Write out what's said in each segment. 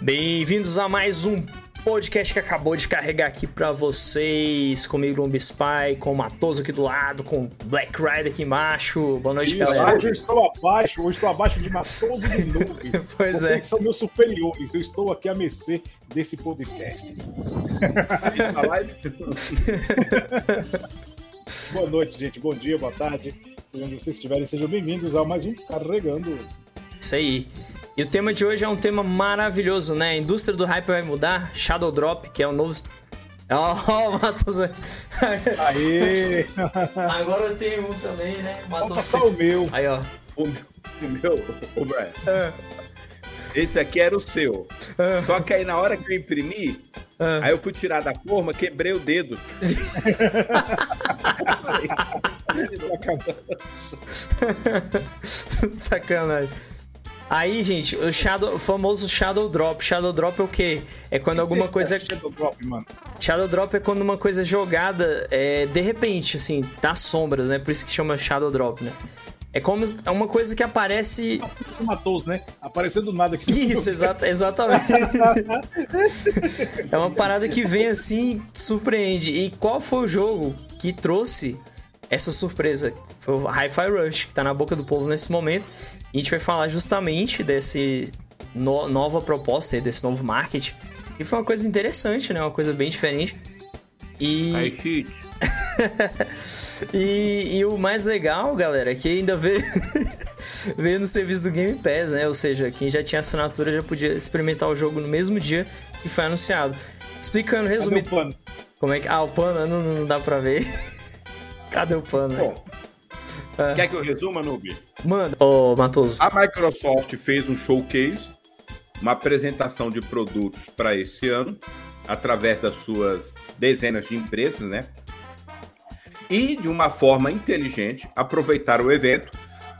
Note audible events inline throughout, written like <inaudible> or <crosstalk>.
Bem-vindos a mais um podcast que acabou de carregar aqui pra vocês. Comigo, Lumbi Spy, com o Matoso aqui do lado, com Black Rider aqui embaixo. Boa noite, Isso, galera. hoje eu estou abaixo, hoje estou abaixo de Matoso e de Noob. <laughs> Pois Vocês é. são meus superiores, eu estou aqui a mercê desse podcast. <laughs> Live? <laughs> Boa noite, gente, bom dia, boa tarde. Seja onde vocês estiverem, sejam bem-vindos a mais um Carregando. Isso aí. E o tema de hoje é um tema maravilhoso, né? A indústria do hype vai mudar. Shadow Drop, que é o novo. <laughs> Ó, oh, o Matos. Aê! <laughs> Agora eu tenho um também, né? Matos só fez- o meu. Aí, ó. O meu, o meu, o Brian. Ah, Esse aqui era o seu. Só que aí na hora que eu imprimi, ah. aí eu fui tirar da forma, quebrei o dedo. <laughs> Sacanagem. Sacanagem. Aí, gente, o, shadow, famoso Shadow Drop. Shadow Drop é o quê? É quando alguma coisa. Shadow Drop, mano. Shadow Drop é quando uma coisa é jogada é, de repente, assim, das sombras, né? Por isso que chama Shadow Drop, né? É como é uma coisa que aparece. O Matoso, né? Apareceu do nada aqui. Isso, exata, exatamente. <laughs> é uma parada que vem assim, surpreende. E qual foi o jogo que trouxe essa surpresa? Foi o Hi-Fi Rush, que tá na boca do povo nesse momento. E a gente vai falar justamente desse no- nova proposta, aí, desse novo marketing. E foi uma coisa interessante, né? Uma coisa bem diferente. E. Aí, cheat. <laughs> E, e o mais legal, galera, é que ainda veio, <laughs> veio no serviço do Game Pass, né? Ou seja, quem já tinha assinatura já podia experimentar o jogo no mesmo dia que foi anunciado. Explicando, Cadê o resumindo, plano? como é que. Ah, o pano não, não dá pra ver. <laughs> Cadê o pano? né? Bom, quer que eu resuma, Noob? Manda. Ô, Matoso. A Microsoft fez um showcase, uma apresentação de produtos para esse ano, através das suas dezenas de empresas, né? E, de uma forma inteligente, aproveitar o evento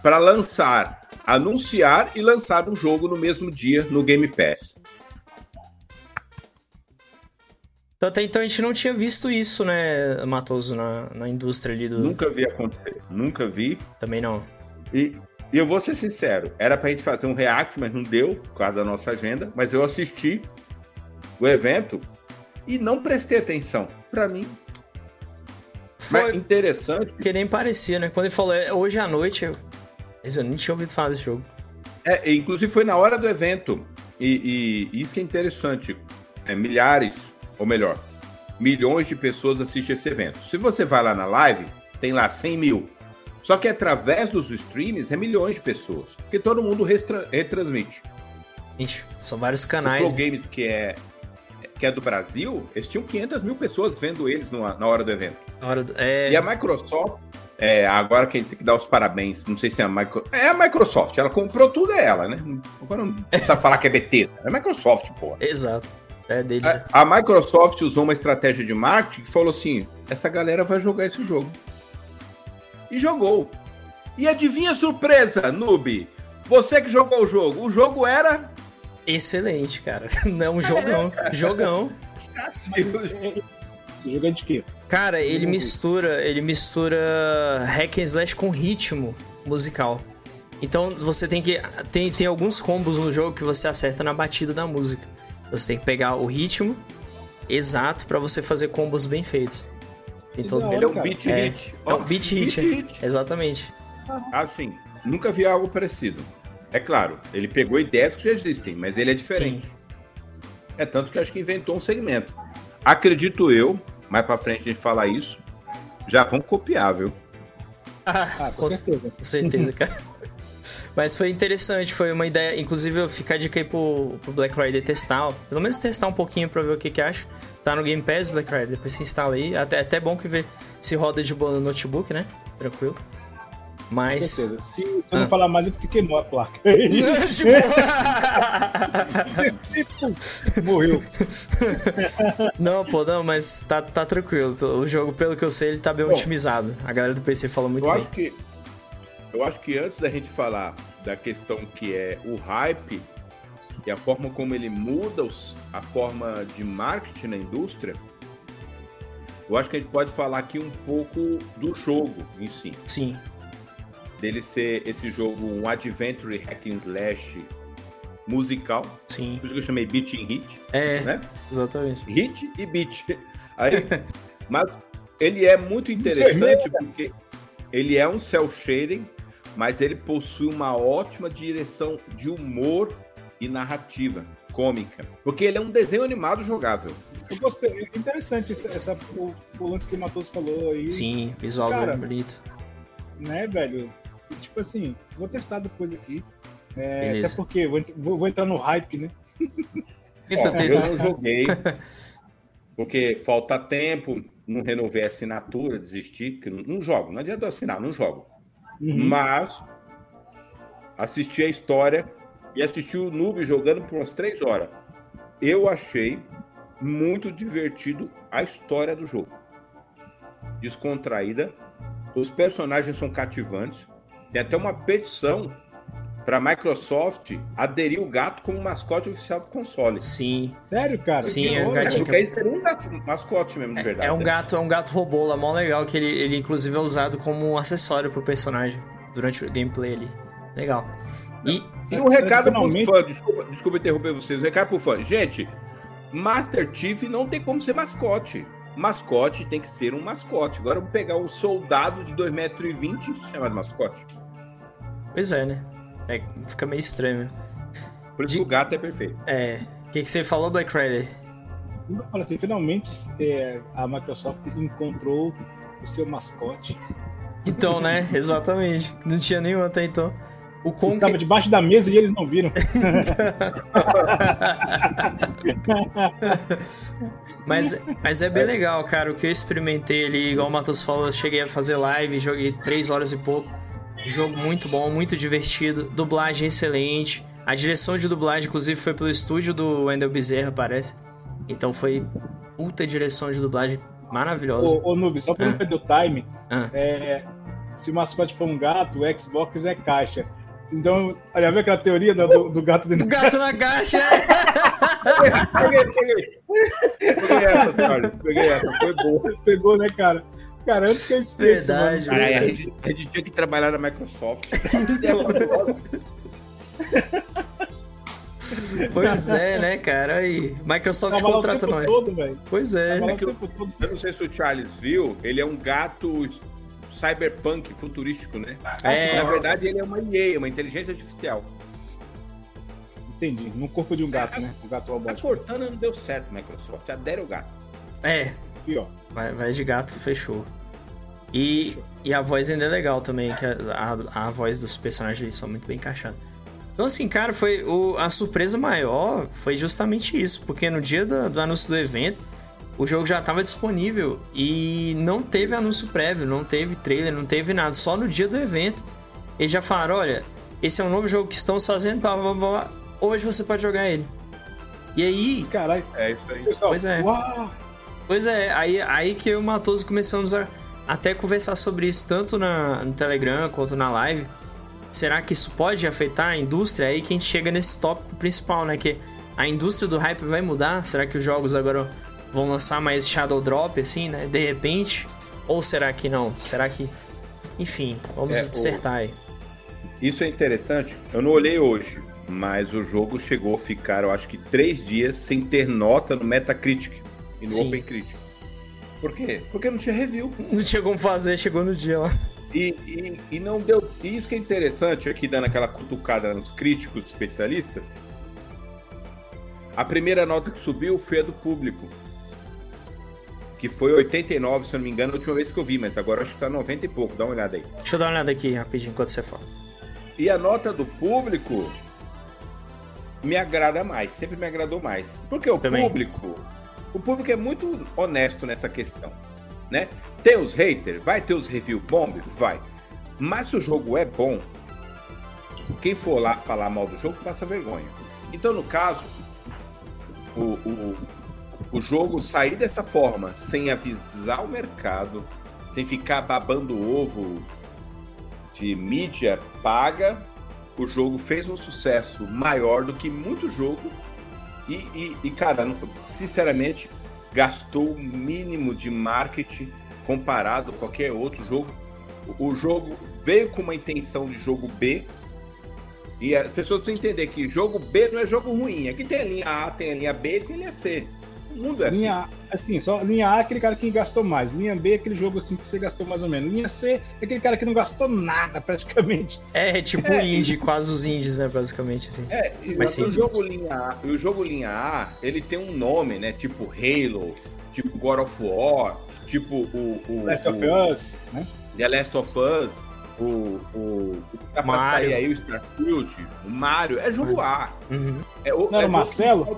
para lançar, anunciar e lançar um jogo no mesmo dia no Game Pass. Então, Até então a gente não tinha visto isso, né, Matoso, na, na indústria ali do. Nunca vi acontecer, nunca vi. Também não. E, e eu vou ser sincero, era pra gente fazer um react, mas não deu, por causa da nossa agenda. Mas eu assisti o evento e não prestei atenção. Pra mim, mas Foi. interessante. Porque nem parecia, né? Quando ele falou "É, hoje à noite, eu. Mas eu nem tinha ouvido falar desse jogo. É, inclusive foi na hora do evento. E, e isso que é interessante. É, milhares, ou melhor, milhões de pessoas assistem esse evento. Se você vai lá na live, tem lá 100 mil. Só que através dos streams é milhões de pessoas. Porque todo mundo retransmite. Ixi, são vários O canais. Flow Games, que é, que é do Brasil, eles tinham 500 mil pessoas vendo eles no- na hora do evento. Na hora do- É, E a Microsoft, é, agora que a gente tem que dar os parabéns, não sei se é a Microsoft. É a Microsoft, ela comprou tudo é ela, né? Agora não precisa <laughs> falar que é BT, é a Microsoft, pô. Exato. É dele. A, a Microsoft usou uma estratégia de marketing que falou assim: essa galera vai jogar esse jogo. E jogou. E adivinha a surpresa, noob? Você que jogou o jogo, o jogo era. Excelente, cara. <laughs> Não, jogão. jogão. Esse jogo é de quê? Cara, ele Não vi. mistura, ele mistura hack and slash com ritmo musical. Então você tem que tem, tem alguns combos no jogo que você acerta na batida da música. Você tem que pegar o ritmo exato pra você fazer combos bem feitos. Tem todo hora, Ele é um beat É, hit. é um beat hit. hit. Exatamente. Assim, nunca vi algo parecido. É claro, ele pegou ideias que já existem, mas ele é diferente. É tanto que acho que inventou um segmento. Acredito eu, mais pra frente a gente falar isso, já vão copiar, viu? Ah, com Com- certeza. Com certeza, cara. <laughs> Mas foi interessante, foi uma ideia. Inclusive, eu ficar dica aí pro, pro Black Rider testar, ó. pelo menos testar um pouquinho pra ver o que que acha. Tá no Game Pass, Black Rider, depois você instala aí. Até, até bom que vê se roda de boa no notebook, né? Tranquilo. Com Mas. certeza. Se, se eu Ah. não falar mais é porque queimou a placa. <laughs> <laughs> Morreu. não, pô, não, mas tá, tá tranquilo. O jogo, pelo que eu sei, ele tá bem Bom, otimizado. A galera do PC falou muito Eu bem. acho que eu acho que antes da gente falar da questão que é o hype e a forma como ele muda os- a forma de marketing na indústria, eu acho que a gente pode falar aqui um pouco do jogo em si. Sim. Dele ser esse jogo um adventure hack and slash musical. Sim. Por isso que eu chamei Beat in Hit. É, né? exatamente. Hit e beat. Aí, <laughs> mas ele é muito interessante porque ele é um cel shading, mas ele possui uma ótima direção de humor e narrativa cômica, porque ele é um desenho animado jogável. Eu gostei, é interessante essa, essa o, o, lance que o Matheus falou aí. Sim, visual Cara, bonito. Né, velho? Tipo assim, vou testar depois aqui. É, até porque vou, vou, vou, entrar no hype, né? <laughs> Então, é, eu não joguei, porque falta tempo, não renovei a assinatura, desisti, que não, não jogo, não adianta assinar, não jogo. Uhum. Mas assisti a história e assisti o Noob jogando por umas três horas. Eu achei muito divertido a história do jogo. Descontraída, os personagens são cativantes. Tem até uma petição para a Microsoft aderir o gato como mascote oficial do console. Sim. Sério, cara? Sim, é um gatinho. Porque aí seria um gato, mascote mesmo, de verdade. É um gato, é um gato robô lá, mó legal, que ele, ele inclusive é usado como um acessório pro personagem durante o gameplay ali. Legal. E, e um recado finalmente... pro fã, desculpa, desculpa interromper vocês, um recado pro fã. Gente, Master Chief não tem como ser mascote. Mascote tem que ser um mascote. Agora vou pegar um soldado de 2,20m e chamar de mascote. Pois é, né? É, fica meio estranho. Por isso de... o gato é perfeito. É. O que, que você falou, Black Friday? Assim, finalmente é, a Microsoft encontrou o seu mascote. Então, né? <laughs> Exatamente. Não tinha nenhum até então. O Kong... Estava debaixo da mesa e eles não viram. <laughs> mas, mas é bem legal, cara. O que eu experimentei ali, igual o Matheus falou, eu cheguei a fazer live, joguei 3 horas e pouco. Jogo muito bom, muito divertido. Dublagem excelente. A direção de dublagem, inclusive, foi pelo estúdio do Wendell Bezerra, parece. Então foi puta direção de dublagem maravilhosa. Ô, ô Noob, só pra ah. não perder o time, ah. é, se o mascote for um gato, o Xbox é caixa. Então, já viu aquela teoria do, do gato dentro do gato na caixa? peguei, peguei. Peguei essa, cara. Peguei essa, foi boa. Pegou, né, cara? Cara, antes que eu esqueça, Verdade, mano. Cara, a, gente, a gente tinha que trabalhar na Microsoft. <laughs> Pois é, né, cara? Aí, Microsoft Tava contrata nós. Todo, pois é. é eu, eu não sei se o Charles viu, ele é um gato cyberpunk futurístico, né? É. Na verdade, ele é uma IA, uma inteligência artificial. Entendi. No corpo de um gato, né? O gato robótico. A Cortana não deu certo, Microsoft. Adere o gato. É. Ó. Vai, vai de gato, fechou. E, fechou. e a voz ainda é legal também, que a, a, a voz dos personagens são muito bem encaixadas. Então, assim, cara, foi o, a surpresa maior foi justamente isso, porque no dia do, do anúncio do evento, o jogo já estava disponível e não teve anúncio prévio, não teve trailer, não teve nada. Só no dia do evento eles já falaram: olha, esse é um novo jogo que estão fazendo, blá, blá, blá, hoje você pode jogar ele. E aí. Caralho, é isso aí. Pois é. Uau. Pois é, aí, aí que eu e o Matoso começamos a até conversar sobre isso, tanto na, no Telegram quanto na live. Será que isso pode afetar a indústria? Aí que a gente chega nesse tópico principal, né? Que a indústria do hype vai mudar? Será que os jogos agora vão lançar mais Shadow Drop, assim, né? De repente? Ou será que não? Será que. Enfim, vamos é, dissertar aí. Isso é interessante. Eu não olhei hoje, mas o jogo chegou a ficar, eu acho que, três dias sem ter nota no Metacritic e no Sim. OpenCritic. Por quê? Porque não tinha review. Não tinha como fazer, chegou no dia lá. E, e, e não deu. E isso que é interessante aqui, dando aquela cutucada nos críticos especialistas. A primeira nota que subiu foi a do público que foi 89, se eu não me engano, a última vez que eu vi, mas agora acho que tá 90 e pouco. Dá uma olhada aí. Deixa eu dar uma olhada aqui rapidinho enquanto você fala. E a nota do público me agrada mais, sempre me agradou mais. Porque o Também. público, o público é muito honesto nessa questão, né? Tem os haters, vai ter os review bomb, vai. Mas se o jogo é bom, quem for lá falar mal do jogo passa vergonha. Então, no caso, o, o, o jogo sair dessa forma, sem avisar o mercado, sem ficar babando ovo de mídia paga, o jogo fez um sucesso maior do que muito jogo. E, e, e cara, sinceramente, gastou o mínimo de marketing comparado a qualquer outro jogo. O jogo veio com uma intenção de jogo B E as pessoas precisam entender que jogo B não é jogo ruim. Aqui tem a linha A, tem a linha B e tem a linha C. O mundo é linha assim. A, assim, só linha A é aquele cara que gastou mais. Linha B é aquele jogo assim que você gastou mais ou menos. Linha C é aquele cara que não gastou nada, praticamente. É, tipo é, indie, quase os indies, né, basicamente, assim. É, mas o jogo linha A, o jogo linha A, ele tem um nome, né, tipo Halo, tipo God of War, tipo o... o Last o, of Us, né? The Last of Us, o, o, o que Mario. aí, o Starfield, o Mario, é jogo A. Uhum. É, o, não era o Marcelo?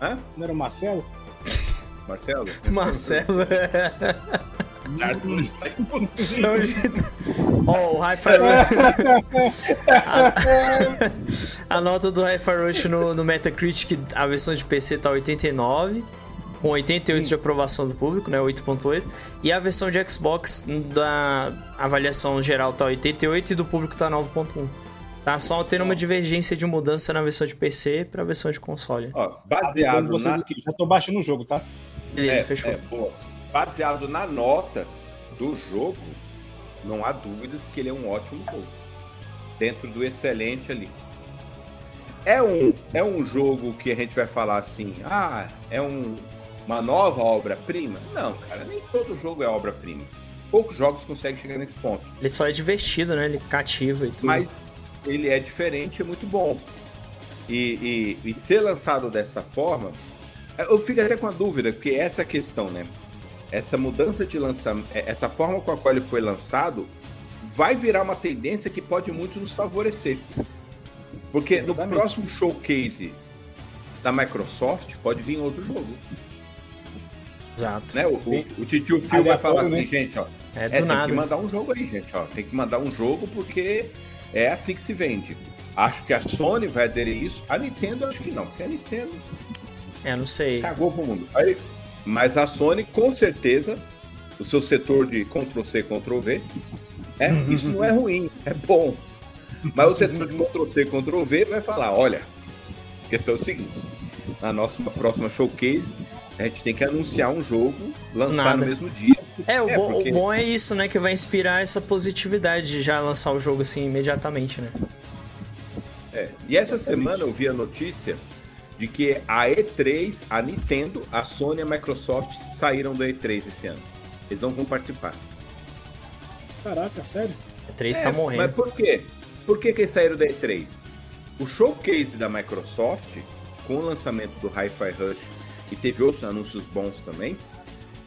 Hã? Não era o Marcelo? Marcelo? <laughs> Marcelo. Starfield tá impossível. Ó, o Hi-Fi Rush. a, <laughs> a, nota do Hi-Fi Rush no, no Metacritic, a versão de PC tá 89 com 88 Sim. de aprovação do público, né, 8.8, e a versão de Xbox da avaliação geral tá 88 e do público tá 9.1. Tá só tendo uma divergência de mudança na versão de PC para a versão de console. Ó, baseado na... aqui, já tô baixando o jogo, tá? Beleza, é, fechou. É, baseado na nota do jogo, não há dúvidas que ele é um ótimo jogo. Dentro do excelente ali. É um, é um jogo que a gente vai falar assim, ah, é um uma nova obra-prima? Não, cara, nem todo jogo é obra-prima. Poucos jogos conseguem chegar nesse ponto. Ele só é divertido, né? Ele cativa e tudo. Mas ele é diferente, é muito bom. E, e, e ser lançado dessa forma, eu fico até com a dúvida, porque essa é questão, né? Essa mudança de lançamento, é, essa forma com a qual ele foi lançado, vai virar uma tendência que pode muito nos favorecer. Porque Exatamente. no próximo showcase da Microsoft pode vir outro jogo. Exato. Né? O, o, o tio Phil vai falar assim, né? gente, ó. É, é tem que mandar um jogo aí, gente, ó. Tem que mandar um jogo porque é assim que se vende. Acho que a Sony vai aderir isso. A Nintendo, acho que não, porque a Nintendo. É, não sei. Cagou pro mundo. Aí, mas a Sony, com certeza, o seu setor de Ctrl-C, Ctrl-V, é, isso não é ruim, é bom. Mas o setor de Ctrl-C, Ctrl-V vai falar: olha, a questão é o seguinte: na nossa próxima showcase, a gente tem que anunciar um jogo, lançar Nada. no mesmo dia. É, o, é, bom, porque... o bom é isso, né? Que vai inspirar essa positividade de já lançar o jogo assim imediatamente, né? É. E essa Exatamente. semana eu vi a notícia de que a E3, a Nintendo, a Sony e a Microsoft saíram do E3 esse ano. Eles não vão participar. Caraca, sério? A E3 é, tá morrendo. Mas por quê? Por que, que eles saíram da E3? O showcase da Microsoft, com o lançamento do Hi-Fi Rush e teve outros anúncios bons também,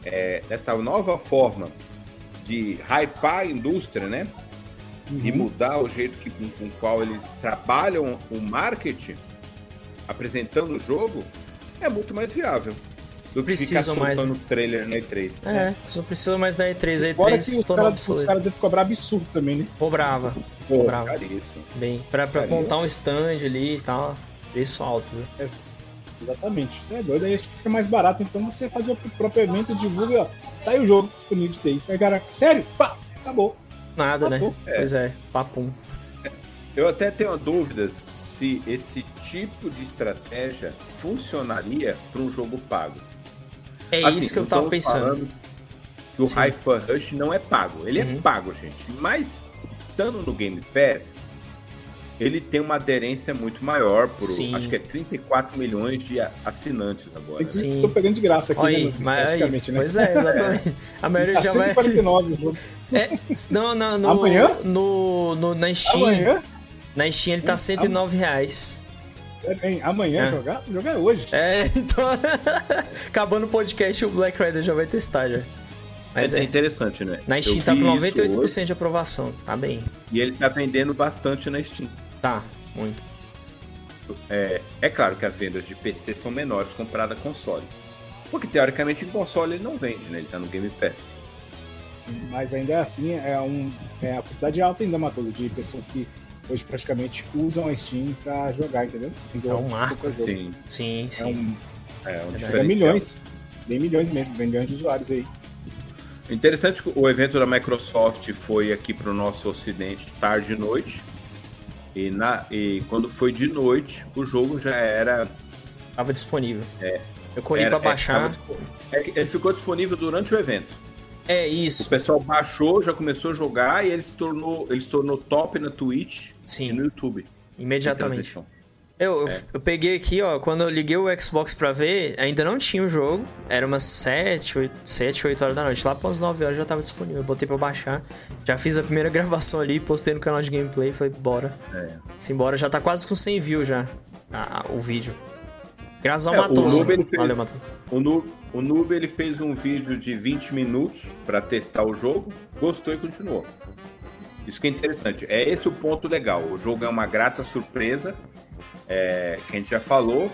é, dessa nova forma de hypar a indústria, né? Uhum. E mudar o jeito que, com, com qual eles trabalham o marketing, apresentando o jogo, é muito mais viável. Do que ficar mais no trailer na E3. É, né? não precisa mais da E3. A E3 se tornou obsoleto. Os caras devem cobrar absurdo também, né? Cobrava. Pô, cobrava. Caríssimo. Bem, pra, pra montar um stand ali e tal, preço alto, viu? É. Exatamente. Você é doido, aí acho que fica mais barato. Então você fazer o próprio evento, divulga, ó, tá aí o jogo disponível pra vocês. Aí, cara, sério? Pá, acabou. Nada, né? né? É. Pois é, papum. Eu até tenho dúvidas se esse tipo de estratégia funcionaria para um jogo pago. É assim, isso que eu tava pensando. Que o Hi-Fi Rush não é pago. Ele é uhum. é pago, gente. Mas estando no Game Pass, ele tem uma aderência muito maior por, Sim. acho que é 34 milhões de assinantes agora. Sim. Tô pegando de graça aqui, aí, né, mas aí, né? Pois é, exatamente. É. A maioria já vai... 149 o jogo. É, não, não, no, Amanhã? No, no, na Steam. Amanhã? Na Steam ele tá 109 reais. É bem, amanhã é. jogar? Jogar é hoje. É, <laughs> então. <laughs> Acabando o podcast, o Black Rider já vai testar já. Mas é, é, interessante, né? Na Steam tá com 98% de aprovação, tá bem. E ele tá vendendo bastante na Steam. Tá, muito. É, é claro que as vendas de PC são menores comparada a console. Porque teoricamente em console ele não vende, né? Ele tá no Game Pass. Sim, mas ainda assim é, um, é a quantidade alta ainda, Matoso, de pessoas que hoje praticamente usam a Steam pra jogar, entendeu? Assim, é um marco. Sim, sim. sim. É um, é um é milhões. Bem milhões mesmo, milhões de usuários aí. Interessante que o evento da Microsoft foi aqui para o nosso ocidente tarde e noite. E, na, e quando foi de noite, o jogo já era. Tava disponível. É. Eu corri para é, baixar. É, ele ficou disponível durante o evento. É isso. O pessoal baixou, já começou a jogar e ele se tornou, ele se tornou top na Twitch Sim. e no YouTube. imediatamente. Eu, é. eu, peguei aqui, ó, quando eu liguei o Xbox pra ver, ainda não tinha o jogo. Era umas 7, 8, 7, 8 horas da noite. Lá para as 9 horas já tava disponível. Eu botei pra baixar. Já fiz a primeira <laughs> gravação ali, postei no canal de gameplay. Falei, bora. É. Simbora, já tá quase com 100 views já. A, o vídeo. Graças ao é, Matoso. Fez... Valeu, Matoso. O Noob, o ele fez um vídeo de 20 minutos para testar o jogo, gostou e continuou. Isso que é interessante. É esse o ponto legal. O jogo é uma grata surpresa é, que a gente já falou,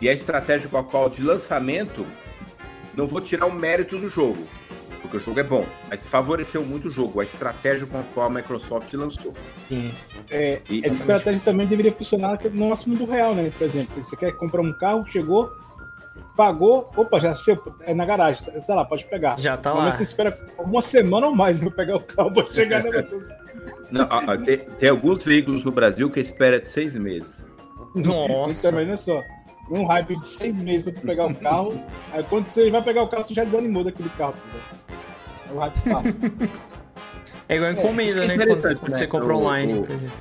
e a estratégia com a qual de lançamento, não vou tirar o mérito do jogo, porque o jogo é bom, mas favoreceu muito o jogo, a estratégia com a qual a Microsoft lançou. Sim. É, e, essa estratégia também deveria funcionar no nosso mundo real, né? Por exemplo, se você quer comprar um carro, chegou, pagou, opa, já seu, é na garagem, sei lá, pode pegar. Já tá lá. Você espera uma semana ou mais para pegar o carro para chegar na <laughs> Não, tem, tem, alguns veículos no Brasil que espera de seis meses. Nossa. também não é só. Um hype de seis meses pra tu pegar o carro. aí quando você vai pegar o carro, tu já desanimou daquele carro. É o hype passa. É igual encomenda, é, né? Quando, quando né? você compra o, online, o, por exemplo.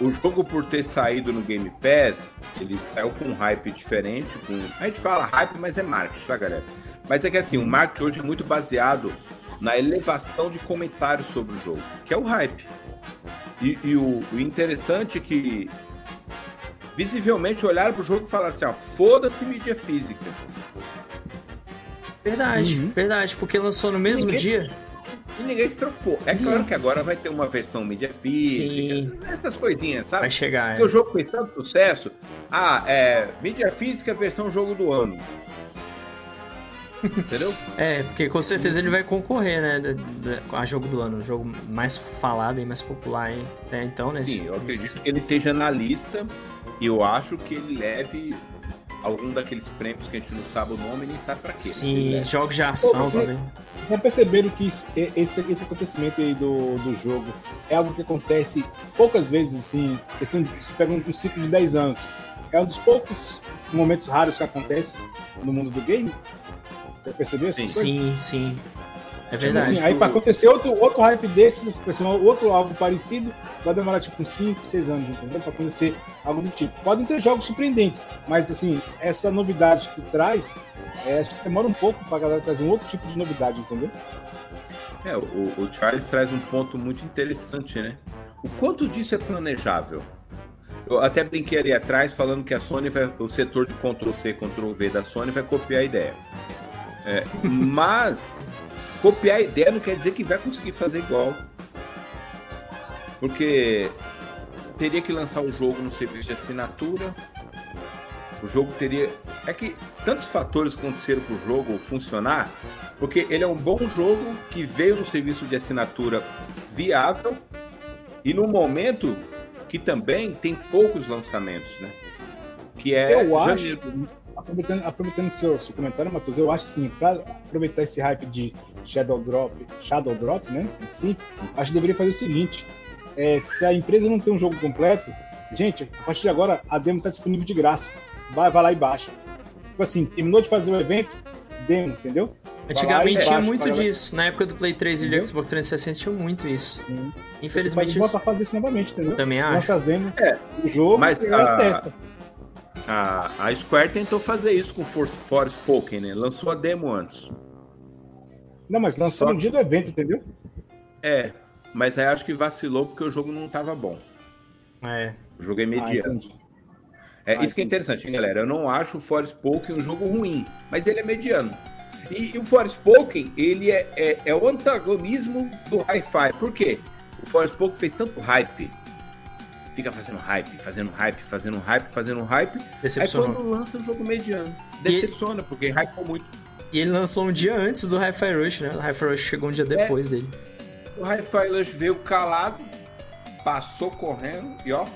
O jogo, por ter saído no Game Pass, ele saiu com um hype diferente. Com... A gente fala hype, mas é marketing, tá, galera? Mas é que assim, o marketing hoje é muito baseado na elevação de comentários sobre o jogo, que é o hype. E, e o, o interessante é que visivelmente olharam pro jogo e falaram assim: ó, foda-se mídia física. Verdade, uhum. verdade, porque lançou no mesmo ninguém, dia. E ninguém se preocupou. É claro que agora vai ter uma versão mídia física, Sim. essas coisinhas, sabe? Vai chegar. Porque é. o jogo fez tanto sucesso. Ah, é. Mídia física versão jogo do ano. Entendeu? É, porque com certeza ele vai concorrer, né? A jogo do ano, o jogo mais falado e mais popular hein? até então, né? Sim, eu acredito nesse... que ele esteja na lista e eu acho que ele leve algum daqueles prêmios que a gente não sabe o nome e nem sabe pra quê. Sim, jogos de ação Pô, também. Já perceberam que isso, esse, esse acontecimento aí do, do jogo é algo que acontece poucas vezes, assim, questão de, se pega um, um ciclo de 10 anos. É um dos poucos momentos raros que acontece no mundo do game. Já percebeu isso? Sim, sim. É verdade. Assim, aí para acontecer outro, outro hype desse, outro algo parecido, vai demorar tipo uns 5, 6 anos, entendeu? Para acontecer algo do tipo. Podem ter jogos surpreendentes, mas assim, essa novidade que traz, é, acho que demora um pouco para galera trazer um outro tipo de novidade, entendeu? É, o, o Charles traz um ponto muito interessante, né? O quanto disso é planejável? Eu até brinquei ali atrás falando que a Sony vai, o setor de Ctrl C, Ctrl V da Sony vai copiar a ideia. É, mas copiar a ideia não quer dizer que vai conseguir fazer igual. Porque teria que lançar o jogo no serviço de assinatura. O jogo teria. É que tantos fatores aconteceram para o jogo funcionar, porque ele é um bom jogo que veio no serviço de assinatura viável e no momento que também tem poucos lançamentos, né? Que é Eu acho, aproveitando, aproveitando seu, seu comentário, Matheus, eu acho que sim, para aproveitar esse hype de Shadow Drop, Shadow Drop, né? Em si, acho que deveria fazer o seguinte: é, se a empresa não tem um jogo completo, gente, a partir de agora a demo está disponível de graça. Vai, vai lá e baixa. Tipo assim, terminou de fazer o evento, demo, entendeu? Antigamente tinha muito disso. Na época do Play 3 e do Xbox 360 tinha muito isso. Hum. Infelizmente. Pode isso... fazer isso novamente, entendeu? Também acho. Lança as demos, é, o jogo, mas a... testa. A, a Square tentou fazer isso com Force Force Pokémon, né? Lançou a demo antes. Não, mas lançou Só... no dia do evento, entendeu? É, mas aí acho que vacilou porque o jogo não estava bom. É. O jogo é mediano. Ah, é, ah, isso que é interessante, hein, galera? Eu não acho o Force Pokémon um jogo ruim, mas ele é mediano. E, e o Force Pokémon, ele é, é, é, o antagonismo do Hi-Fi. Por quê? O Force Pokémon fez tanto hype fica fazendo hype, fazendo hype, fazendo hype, fazendo hype. Aí quando lança o jogo mediano, decepciona, e... porque hypou muito. E ele lançou um dia antes do Hi-Fi Rush, né? O Hi-Fi Rush chegou um dia depois é. dele. O Hi-Fi Rush veio calado, passou correndo e ó.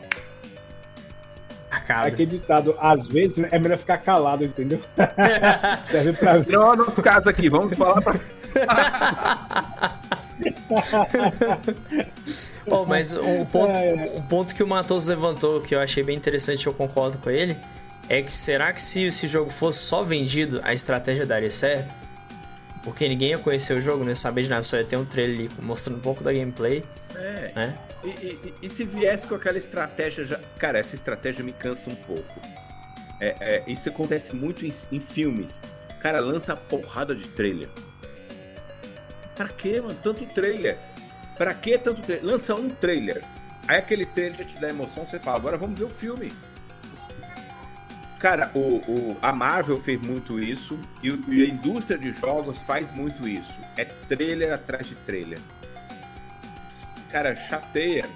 Acaba. Aquele ditado, às vezes é melhor ficar calado, entendeu? <laughs> Serve pra. Não, no caso aqui, vamos falar pra. <laughs> Oh, mas um ponto, um ponto que o Matos levantou que eu achei bem interessante, eu concordo com ele, é que será que se esse jogo fosse só vendido, a estratégia daria certo? porque ninguém ia conhecer o jogo, não ia saber de nada, só ia ter um trailer ali mostrando um pouco da gameplay. É. Né? E, e, e, se viesse com aquela estratégia já. Cara, essa estratégia me cansa um pouco. É, é, isso acontece muito em, em filmes. Cara, lança a porrada de trailer. Pra que, mano? Tanto trailer. Pra que tanto trailer? Lança um trailer. Aí aquele trailer já te dá emoção, você fala, agora vamos ver o filme. Cara, o, o, a Marvel fez muito isso e, e, a indústria de jogos faz muito isso. É trailer atrás de trailer. Cara, chateia.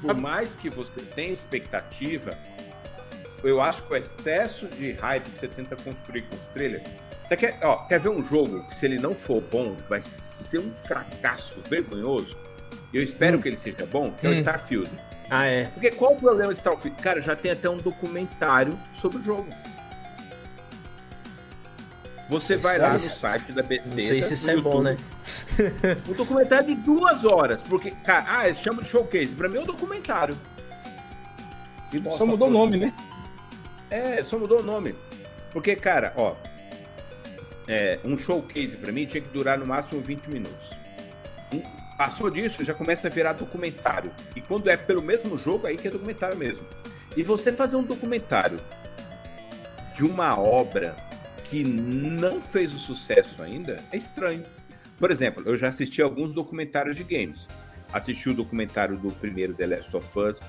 Por mais que você tenha expectativa, eu acho que o excesso de hype que você tenta construir com os trailers. Você quer, ó, quer ver um jogo que, se ele não for bom, vai ser um fracasso vergonhoso? Eu espero hum. que ele seja bom, que hum. é o hum. Starfield. Ah, é. Porque qual o problema de Starfield? Cara, já tem até um documentário sobre o jogo. Você vai lá no site da Bethesda. Não sei se isso é bom, né? um documentário de duas horas. Porque, cara, ah, eles chamam de showcase. Pra mim é um documentário. Só mudou o nome, né? É, só mudou o nome. Porque, cara, ó. É, um showcase pra mim tinha que durar no máximo 20 minutos. Passou disso, já começa a virar documentário. E quando é pelo mesmo jogo, aí que é documentário mesmo. E você fazer um documentário de uma obra que não fez o sucesso ainda é estranho. Por exemplo, eu já assisti alguns documentários de games. Assisti o documentário do primeiro The Last of Us,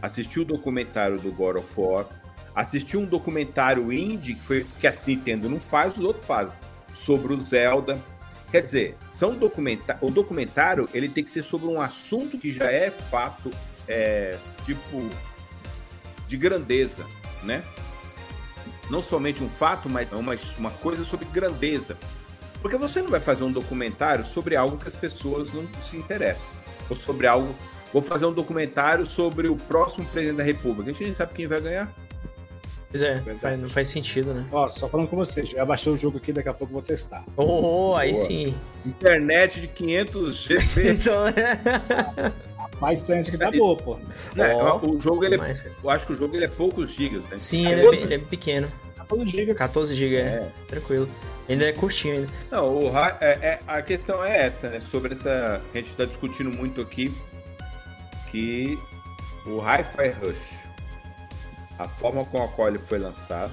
assisti o documentário do God of War, assisti um documentário indie que, foi, que a Nintendo não faz, os outros fazem, sobre o Zelda. Quer dizer, são documenta o documentário ele tem que ser sobre um assunto que já é fato, é, tipo, de grandeza, né? Não somente um fato, mas uma, uma coisa sobre grandeza. Porque você não vai fazer um documentário sobre algo que as pessoas não se interessam. Ou sobre algo. Vou fazer um documentário sobre o próximo presidente da República. A gente nem sabe quem vai ganhar. Pois é, faz, não faz sentido, né? Ó, só falando com vocês, já baixei o jogo aqui, daqui a pouco vou testar. Oh, aí Boa. sim. Internet de 500 GB. <laughs> então, é... Mais internet que tá boa, pô. É, oh, o jogo, ele é, eu acho que o jogo ele é poucos gigas, né? Sim, ele é, ele é, pequeno. 14 gigas. 14 GB, é. é. Tranquilo. Ainda é curtinho ainda. Não, o, é, é, a questão é essa, né? Sobre essa. A gente tá discutindo muito aqui que o Hi-Fi Rush a forma com a qual ele foi lançado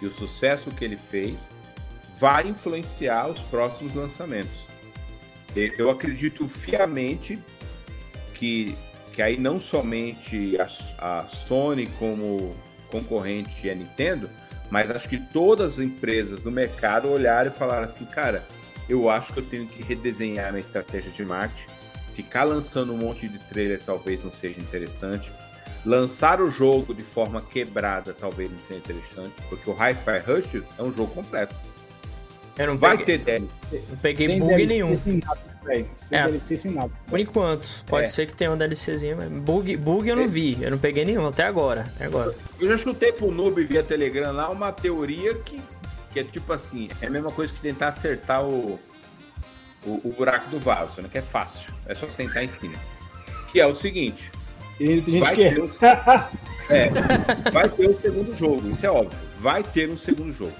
e o sucesso que ele fez vai influenciar os próximos lançamentos. Eu acredito fiamente que, que aí não somente a, a Sony como concorrente e a Nintendo, mas acho que todas as empresas do mercado olharam e falaram assim, cara, eu acho que eu tenho que redesenhar minha estratégia de marketing, ficar lançando um monte de trailer talvez não seja interessante, Lançar o jogo de forma quebrada talvez não seja interessante, porque o Hi-Fi Rush é um jogo completo. Eu não vai peguei, ter DLC. Não peguei sem bug DLC nenhum. Sem nada, sem é, DLC sem nada. Por enquanto. Pode é. ser que tenha um DLCzinho, mas bug, bug eu não é. vi. Eu não peguei nenhum até agora. Até agora. Eu já chutei pro noob via Telegram lá uma teoria que, que é tipo assim: é a mesma coisa que tentar acertar o, o, o buraco do vaso, né? Que é fácil. É só sentar em cima. Que é o seguinte: e tem gente vai que ter um... <laughs> é, vai ter um segundo jogo, isso é óbvio. Vai ter um segundo jogo.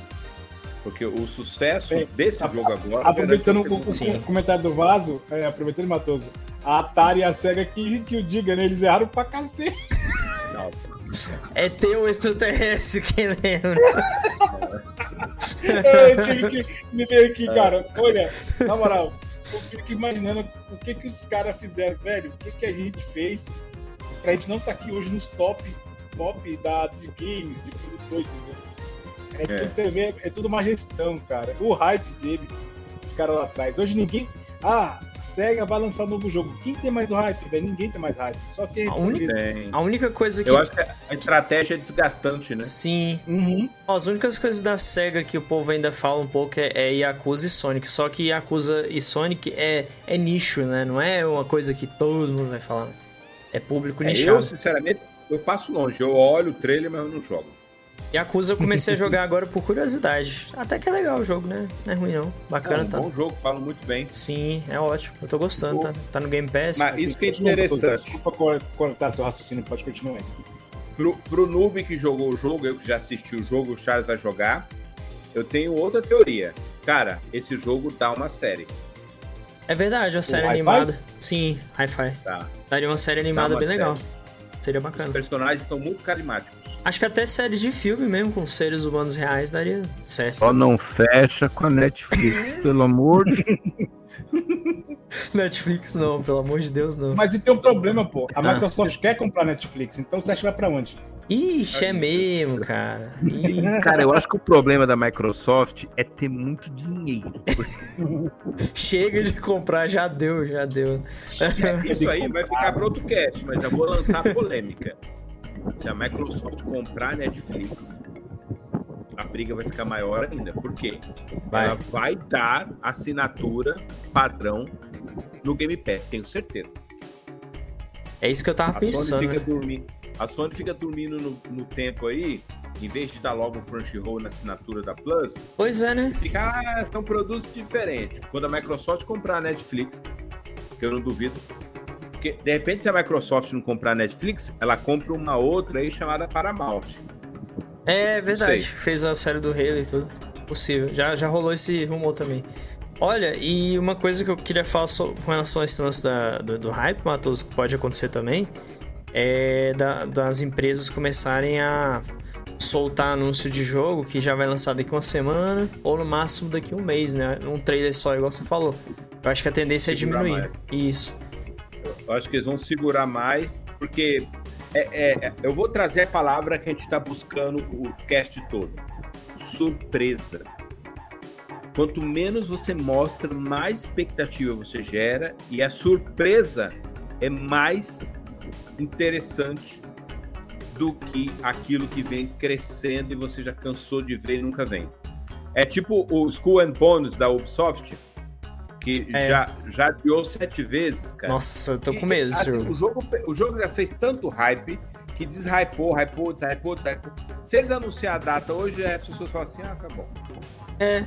Porque o sucesso Bem, desse a, jogo agora. Aproveitando o, o, comentário do Vaso, é, aproveitando, Matoso, a Atari e a SEGA que, que o diga, né? Eles erraram pra cacete. Não. É teu extraterrestre, quem lembra? eu tive que me ver aqui, cara. Olha, na moral, eu fico imaginando o que, que os caras fizeram, velho. O que, que a gente fez pra gente não estar tá aqui hoje nos top, top da, de games, de produtores, entendeu? É, é. Tudo, você vê, é tudo uma gestão, cara. O hype deles ficaram lá atrás. Hoje ninguém. Ah, Sega vai lançar um novo jogo. Quem tem mais o hype, velho? Ninguém tem mais hype. Só que a única, a única coisa que. Eu acho que a estratégia é desgastante, né? Sim. Uhum. As únicas coisas da Sega que o povo ainda fala um pouco é, é Yakuza e Sonic. Só que Yakuza e Sonic é, é nicho, né? Não é uma coisa que todo mundo vai falar. É público é, nichado. Eu, sinceramente, eu passo longe. Eu olho o trailer, mas eu não jogo. Yakuza eu comecei a jogar agora por curiosidade. Até que é legal o jogo, né? Não é ruim não. Bacana, é um tá. bom jogo, falo muito bem. Sim, é ótimo. Eu tô gostando, tá? Tá no Game Pass. Mas isso que é interessante. Desculpa cortar seu raciocínio, pode continuar aí. Pro, pro noob que jogou o jogo, eu que já assisti o jogo, o Charles vai jogar, eu tenho outra teoria. Cara, esse jogo dá uma série. É verdade, a série animada. Sim, Hi-Fi. Tá? Daria uma série animada uma bem legal. série. Seria Os bacana. personagens são muito carismáticos. Acho que até série de filme mesmo, com seres humanos reais, daria certo. Só não fecha com a Netflix, <laughs> pelo amor de <laughs> <laughs> Netflix não, pelo amor de Deus, não. Mas e tem um problema, pô. A Ah. Microsoft quer comprar Netflix, então você acha que vai pra onde? Ixi, é mesmo, cara. Ih, Cara, eu acho que o problema da Microsoft é ter muito dinheiro. <laughs> chega de comprar, já deu, já deu. Isso aí vai ficar para outro cast, mas eu vou lançar a polêmica. Se a Microsoft comprar a Netflix, a briga vai ficar maior ainda. Por quê? Vai. Ela vai dar assinatura padrão no Game Pass, tenho certeza. É isso que eu tava A pensando. Sony fica né? dormindo, a Sony fica dormindo no, no tempo aí, em vez de dar logo o Crunchyroll na assinatura da Plus, Pois é, né? fica, ah, são produtos diferentes. Quando a Microsoft comprar a Netflix, que eu não duvido, porque de repente se a Microsoft não comprar a Netflix, ela compra uma outra aí chamada Paramount. É verdade. Fez a série do Halo e tudo. Possível. Já, já rolou esse rumor também. Olha, e uma coisa que eu queria falar com relação a esse lance da, do, do hype, Matheus, que pode acontecer também, é da- das empresas começarem a soltar anúncio de jogo que já vai lançar daqui uma semana, ou no máximo daqui um mês, né? Um trailer só, igual você falou. Eu acho que a tendência é Segurar diminuir. Isso. Eu acho que eles vão segurar mais, porque é- é- é- eu vou trazer a palavra que a gente está buscando o cast todo: surpresa. Quanto menos você mostra, mais expectativa você gera, e a surpresa é mais interessante do que aquilo que vem crescendo e você já cansou de ver e nunca vem. É tipo o School and Bones da Ubisoft, que É. já, já adiou sete vezes, cara. Nossa, eu tô com medo desse assim, jogo. O jogo, o jogo já fez tanto hype que deshypou, hypou, deshypou, deshypou. Se eles anunciar a data hoje, as pessoas falam assim: ah, acabou. É.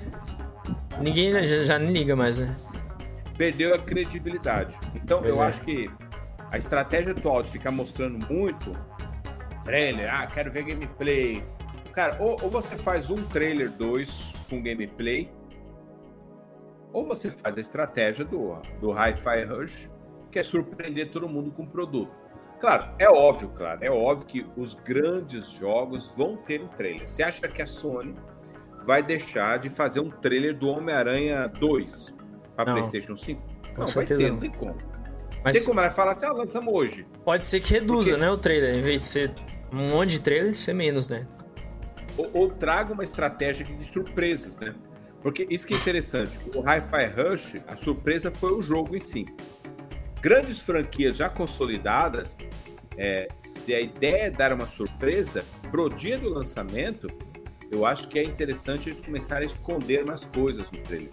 Ninguém né, já, já nem liga mais, né? Perdeu a credibilidade. Então, Pois eu é. acho que a estratégia atual de ficar mostrando muito trailer, ah, quero ver gameplay. Cara, ou, ou você faz um trailer 2 com gameplay, ou você faz a estratégia do, do Hi-Fi Rush, que é surpreender todo mundo com o produto. Claro, é óbvio, claro, é óbvio que os grandes jogos vão ter um trailer. Você acha que a Sony vai deixar de fazer um trailer do Homem-Aranha 2 para. PlayStation 5? Com não, certeza vai ter, não. não tem como. Mas Tem como ela falar assim, ah, lançamos hoje. pode ser que reduza, Porque- né, o trailer. Em vez de ser um monte de trailer, ser menos, né? Ou, ou traga uma estratégia de surpresas, né? Porque isso que é interessante. O Hi-Fi Rush, a surpresa foi o jogo em si. Grandes franquias já consolidadas, é, se a ideia é dar uma surpresa, pro dia do lançamento, eu acho que é interessante eles começarem a esconder mais coisas no trailer.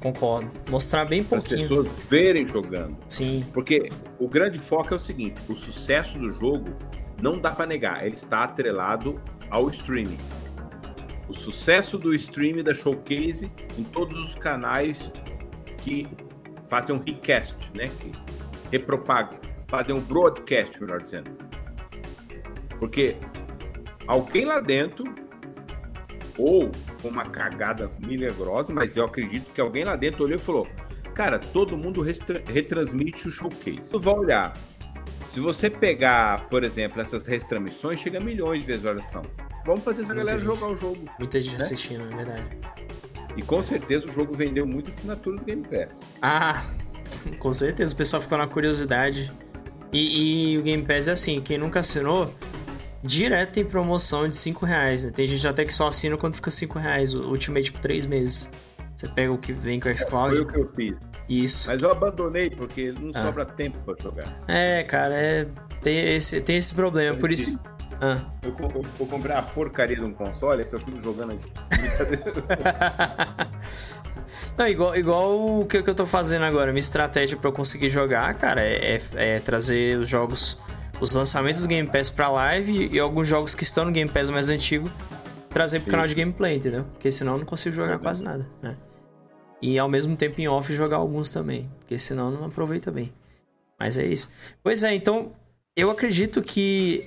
Concordo. Mostrar bem Para as pouquinho. pessoas verem jogando. Sim, Porque o grande foco é o seguinte: o sucesso do jogo não dá para negar, ele está atrelado ao streaming. O sucesso do streaming da Showcase em todos os canais que fazem um recast, né? Que repropagam, fazem um broadcast, melhor dizendo. Porque alguém lá dentro, ou foi uma cagada milagrosa, mas eu acredito que alguém lá dentro olhou e falou: Cara, todo mundo retransmite o showcase. Tu vai olhar. Se você pegar, por exemplo, essas retransmissões, chega a milhões de visualização. Vamos fazer essa Muita galera gente. jogar o jogo. muita gente Né? assistindo, é verdade. E com certeza o jogo vendeu muita assinatura do Game Pass. Ah, <laughs> com certeza. O pessoal ficou na curiosidade. E, e o Game Pass é assim, quem nunca assinou, direto tem promoção de 5 reais, né? Tem gente até que só assina quando fica 5 reais, o Ultimate por 3 meses. Você pega o que vem com a Foi xCloud. o que eu fiz. Isso. Mas eu abandonei porque não Ah. sobra tempo pra jogar. É, cara, é, tem, esse, tem esse problema. Por isso. Ah. Eu, eu, eu comprei a porcaria de um console que eu fico jogando aqui. <laughs> Não, igual, igual o que, eu tô fazendo agora. Minha estratégia pra eu conseguir jogar, cara, é, é- é trazer os jogos, os lançamentos do Game Pass pra live e alguns jogos que estão no Game Pass mais antigo, trazer pro canal de gameplay, entendeu? Porque senão eu não consigo jogar quase nada, né? E ao mesmo tempo em off jogar alguns também, porque senão não aproveita bem. Mas é isso. Pois é, então eu acredito que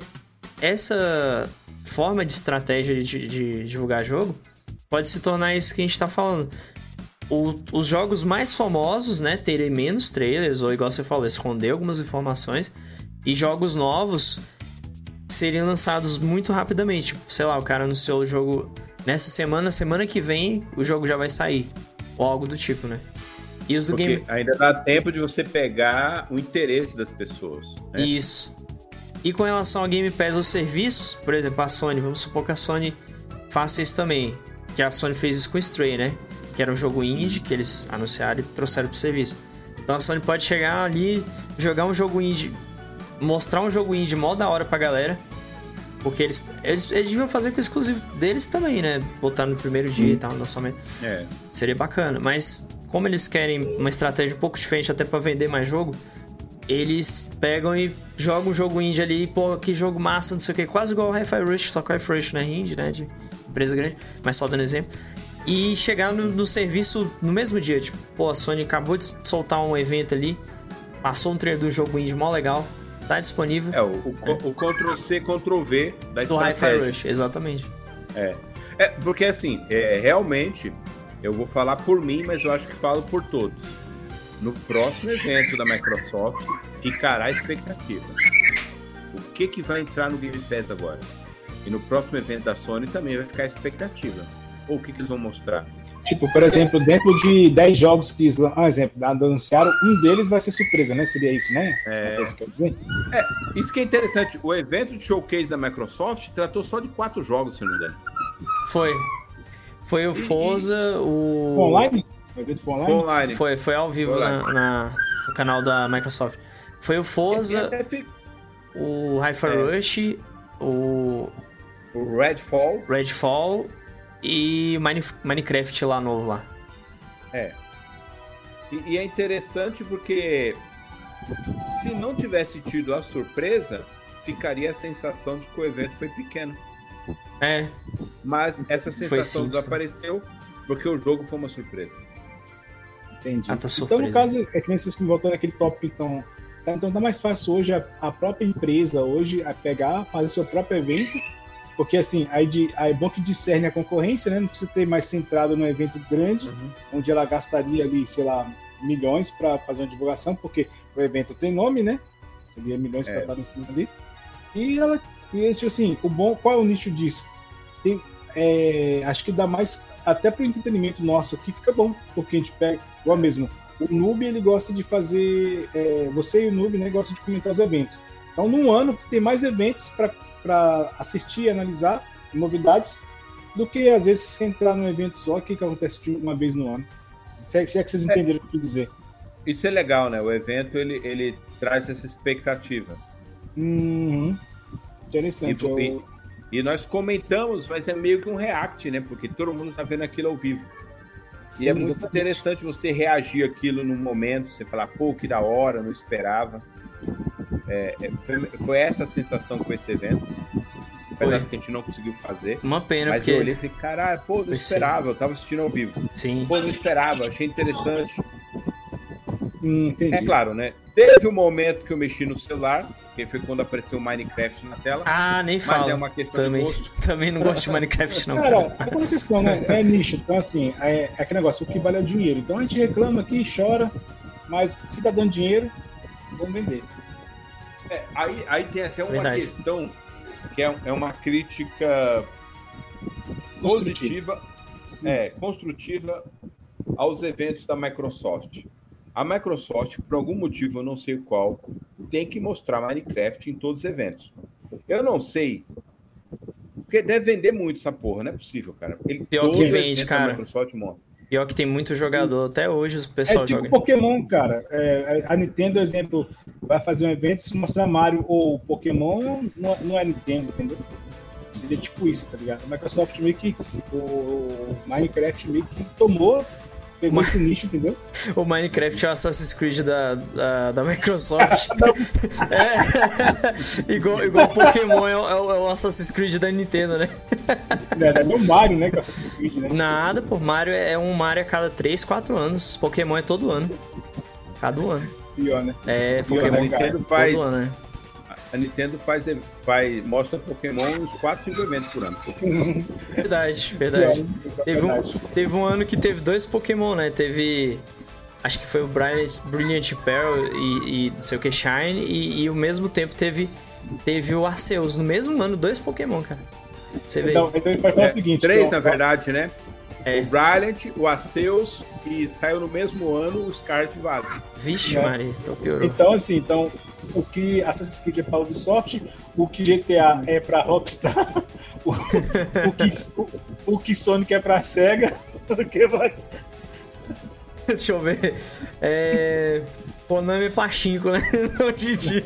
essa forma de estratégia de, de divulgar jogo pode se tornar isso que a gente tá falando. o- os jogos mais famosos, né, terem menos trailers, ou igual você falou, esconder algumas informações, e jogos novos seriam lançados muito rapidamente. Tipo, sei lá, o cara anunciou o jogo nessa semana, semana que vem o jogo já vai sair. Ou algo do tipo, né? E os do Porque Game. ainda dá tempo de você pegar o interesse das pessoas. né? Isso. E com relação ao Game Pass ou serviços, por exemplo, a Sony, vamos supor que a Sony faça isso também. Que a Sony fez isso com Stray, né? Que era um jogo indie que eles anunciaram e trouxeram pro serviço. Então a Sony pode chegar ali, jogar um jogo indie, mostrar um jogo indie mó da hora pra galera. Porque eles, eles, eles deviam fazer com o exclusivo deles também, né? Botar no primeiro dia e tal, no lançamento. É. Seria bacana, mas como eles querem uma estratégia um pouco diferente até pra vender mais jogo, eles pegam e jogam um jogo indie ali, pô, que jogo massa, não sei o que, quase igual o Hi-Fi Rush, só que o Hi-Fi Rush não é indie, né, de empresa grande, mas só dando exemplo. E chegar no, no serviço no mesmo dia, tipo, pô, a Sony acabou de soltar um evento ali, passou um trailer do jogo indie mó legal, tá disponível. É, o, o, o Ctrl-C, Ctrl-V da do Hi-Fi. Rush, exatamente. É, porque assim, é, realmente, eu vou falar por mim, mas eu acho que falo por todos. No próximo evento da Microsoft, ficará a expectativa. O que, que vai entrar no Game Pass agora? E no próximo evento da Sony também vai ficar a expectativa. Ou o que, que eles vão mostrar? Tipo, por exemplo, dentro de 10 jogos que. Ah, exemplo, anunciaram, um deles vai ser surpresa, né? Seria isso, né? É. É isso que quer dizer? Isso que é interessante, o evento de showcase da Microsoft tratou só de quatro jogos, se não me engano. Foi. Foi o Forza, o... Foi online? O evento foi online? Foi online. Foi, foi ao vivo Foi na, na- no canal da Microsoft. Foi o Forza, até fi- o Hi-Fi É. Rush, o o Redfall, Redfall e Mine- Minecraft lá novo lá. É. E, e é interessante porque se não tivesse tido a surpresa, ficaria a sensação de que o evento foi pequeno. É, Mas essa sensação sim, desapareceu porque o jogo foi uma surpresa. Entendi. Ah, tá então, no caso, é que nem vocês que voltando aquele tópico, então. Tá, então tá mais fácil hoje a, a própria empresa hoje a pegar, fazer seu próprio evento. Porque assim, aí, de, aí é bom que discerne a concorrência, né? Não precisa ter mais centrado num evento grande, onde ela gastaria ali, sei lá, milhões para fazer uma divulgação, porque o evento tem nome, né? Seria milhões É. para estar no cima ali. E ela, e assim, o bom, qual é o nicho disso? Tem, é, acho que dá mais até pro entretenimento nosso aqui fica bom, porque a gente pega, igual mesmo, o noob ele gosta de fazer, é, você e o noob, né, gostam de comentar os eventos. Então, num ano tem mais eventos para assistir, analisar novidades, do que às vezes se entrar num evento só que, que acontece de uma vez no ano. Se é, se é que vocês entenderam o que eu quis dizer. Isso é legal, né? O evento ele, ele traz essa expectativa. Uhum. Interessante. E- eu- E nós comentamos, mas é meio que um react, né? Porque todo mundo tá vendo aquilo ao vivo. sim, e é muito exatamente. interessante você reagir aquilo num momento, você falar, pô, que da hora, não esperava. É, é, foi, foi essa a sensação com esse evento. Que a gente não conseguiu fazer. uma pena, Mas eu olhei porque. e falei, caralho, pô, não esperava, eu tava assistindo ao vivo. Sim. Pô, não esperava, achei interessante. Hum, entendi. É claro, né? Teve um momento que eu mexi no celular, que foi quando apareceu o Minecraft na tela. Ah, nem mas fala. é uma questão Também, de gosto. <laughs> também não gosto de Minecraft, não. Cara, Cara. é aquela questão, né? É nicho. Então, assim, é, é aquele negócio, o que vale é o dinheiro. Então a gente reclama aqui, chora, mas se tá dando dinheiro, vamos vender. É, aí, aí tem até uma Verdade. questão que é, é uma crítica positiva, é, construtiva aos eventos da Microsoft. A Microsoft, por algum motivo, eu não sei qual, tem que mostrar Minecraft em todos os eventos. Eu não sei. Porque deve vender muito essa porra, não é possível, cara. Ele, Pior que vende, cara. Microsoft mostra. Pior que tem muito jogador, até hoje o É pessoal tipo joga. Pokémon, cara. É, a Nintendo, exemplo, vai fazer um evento se mostrar Mario ou Pokémon, não, não é Nintendo, entendeu? Seria tipo isso, tá ligado? A Microsoft meio que. O Minecraft meio que tomou, pegou Mas- esse nicho, entendeu? <laughs> O Minecraft é o Assassin's Creed da, da, da Microsoft. <laughs> <laughs> é. igual, igual Pokémon é o, é o- é o Assassin's Creed da Nintendo, né? É, é o Mario, né? Que é o Assassin's Creed, né? Nada, pô. Mario é um Mario a cada 3, 4 anos. Pokémon é todo ano. Cada ano. Pior, né? É, Pior, Pokémon né, cara? Nintendo faz, todo ano, né? A Nintendo faz, faz mostra Pokémon uns 4, 5 eventos por ano. Verdade, verdade. Teve um, teve um ano que teve dois Pokémon, né? Teve. Acho que foi o Brilliant, Brilliant Pearl e, e não sei o que, Shine. E, e ao mesmo tempo teve, teve o Arceus. No mesmo ano, dois Pokémon, cara. Você vê. Então, então ele vai falar É, o seguinte: três, então, na verdade, né? É. O Brilliant, o Arceus e saiu no mesmo ano o Scarlet Valley. Vixe, É. Maria, então piorou. Então, assim, então, o que Assassin's Creed é pra Ubisoft, o que GTA é pra Rockstar, <laughs> o, o que, o, o que Sonic é pra SEGA, <laughs> o que mais? <laughs> Deixa eu ver. É. Konami Pachinko, né? Hoje em dia.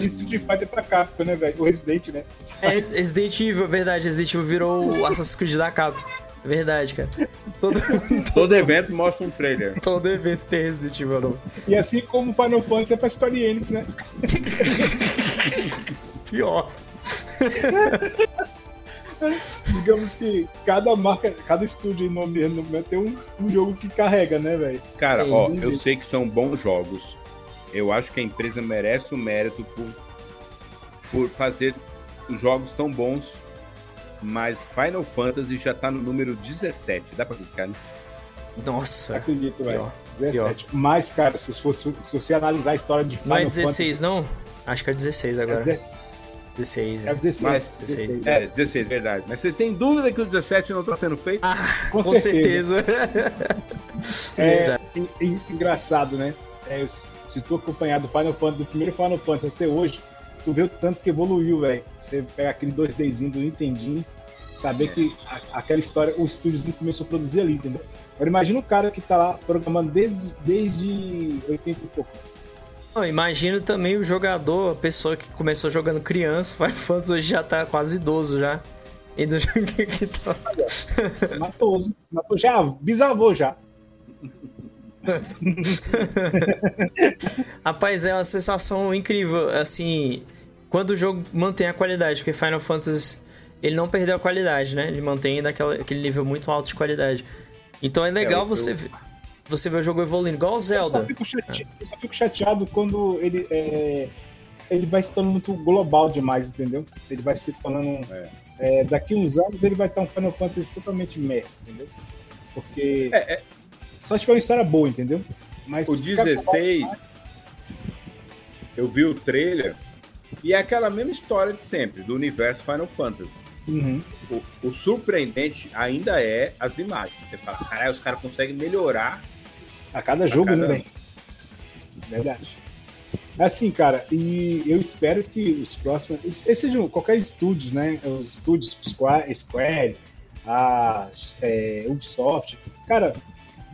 E Street Fighter pra Capcom, né, velho? O Resident, né? É, Resident Evil, verdade. Resident Evil virou o Assassin's Creed da Capcom. Verdade, cara. <laughs> Todo, <laughs> Todo evento mostra um trailer. todo evento tem Resident Evil novo. E assim como Final Fantasy é pra Square Enix, né? <laughs> Pior. Digamos que cada marca, cada estúdio no no momento tem um, um jogo que carrega, né, velho? Cara, ó, eu sei que são bons jogos. Eu acho que a empresa merece o mérito por, por fazer os jogos tão bons. Mas Final Fantasy já tá no número 17. Dá pra clicar, né? Nossa. Acredito, velho. Pior. 17. Mas, cara, se, fosse, se você analisar a história de Não Final é 16, não? Acho que é 16 Fantasy, agora. é 16. 16. É É. 16. Mas- 16. É, 16, verdade. Mas você tem dúvida que o 17 não tá sendo feito? Ah, Com com, certeza. <laughs> É, Verdade. en- en- engraçado, né? É, se tu acompanhar do Final Fantasy, do primeiro Final Fantasy até hoje, tu vê o tanto que evoluiu, velho. Você pega aquele 2Dzinho do Nintendinho, saber que a- aquela história, o estúdiozinho começou a produzir ali, entendeu? Agora imagina o cara que tá lá programando desde, desde 80 e pouco. Não, imagino também o jogador, a pessoa que começou jogando criança, <laughs> Final Fantasy hoje já tá quase idoso já. E do <laughs> jogo que tá. Matoso. Matou já, bisavô já. <laughs> <laughs> Rapaz, é uma sensação incrível, assim, quando o jogo mantém a qualidade, porque Final Fantasy, ele não perdeu a qualidade, né? Ele mantém daquela, aquele nível muito alto de qualidade. Então é legal eu- você, eu- ver, você ver o jogo evoluindo, igual o Eu só, Zelda. fico chateado, eu só fico chateado quando ele, é, ele vai se tornando muito global demais, entendeu? Ele vai se tornando. é, daqui uns anos ele vai estar um Final Fantasy totalmente meh, entendeu? Porque É, é, só se for uma história boa, entendeu? Mas o se ficar global 16, eu vi o trailer e é aquela mesma história de sempre, do universo Final Fantasy. Uhum. O, o surpreendente ainda é as imagens. Você fala, caralho, os caras conseguem melhorar. A cada jogo, cada- né, velho? Verdade. Assim, cara, e eu espero que os próximos. Sejam qualquer estúdios, né? Os estúdios Square, Square a é, Ubisoft. Cara,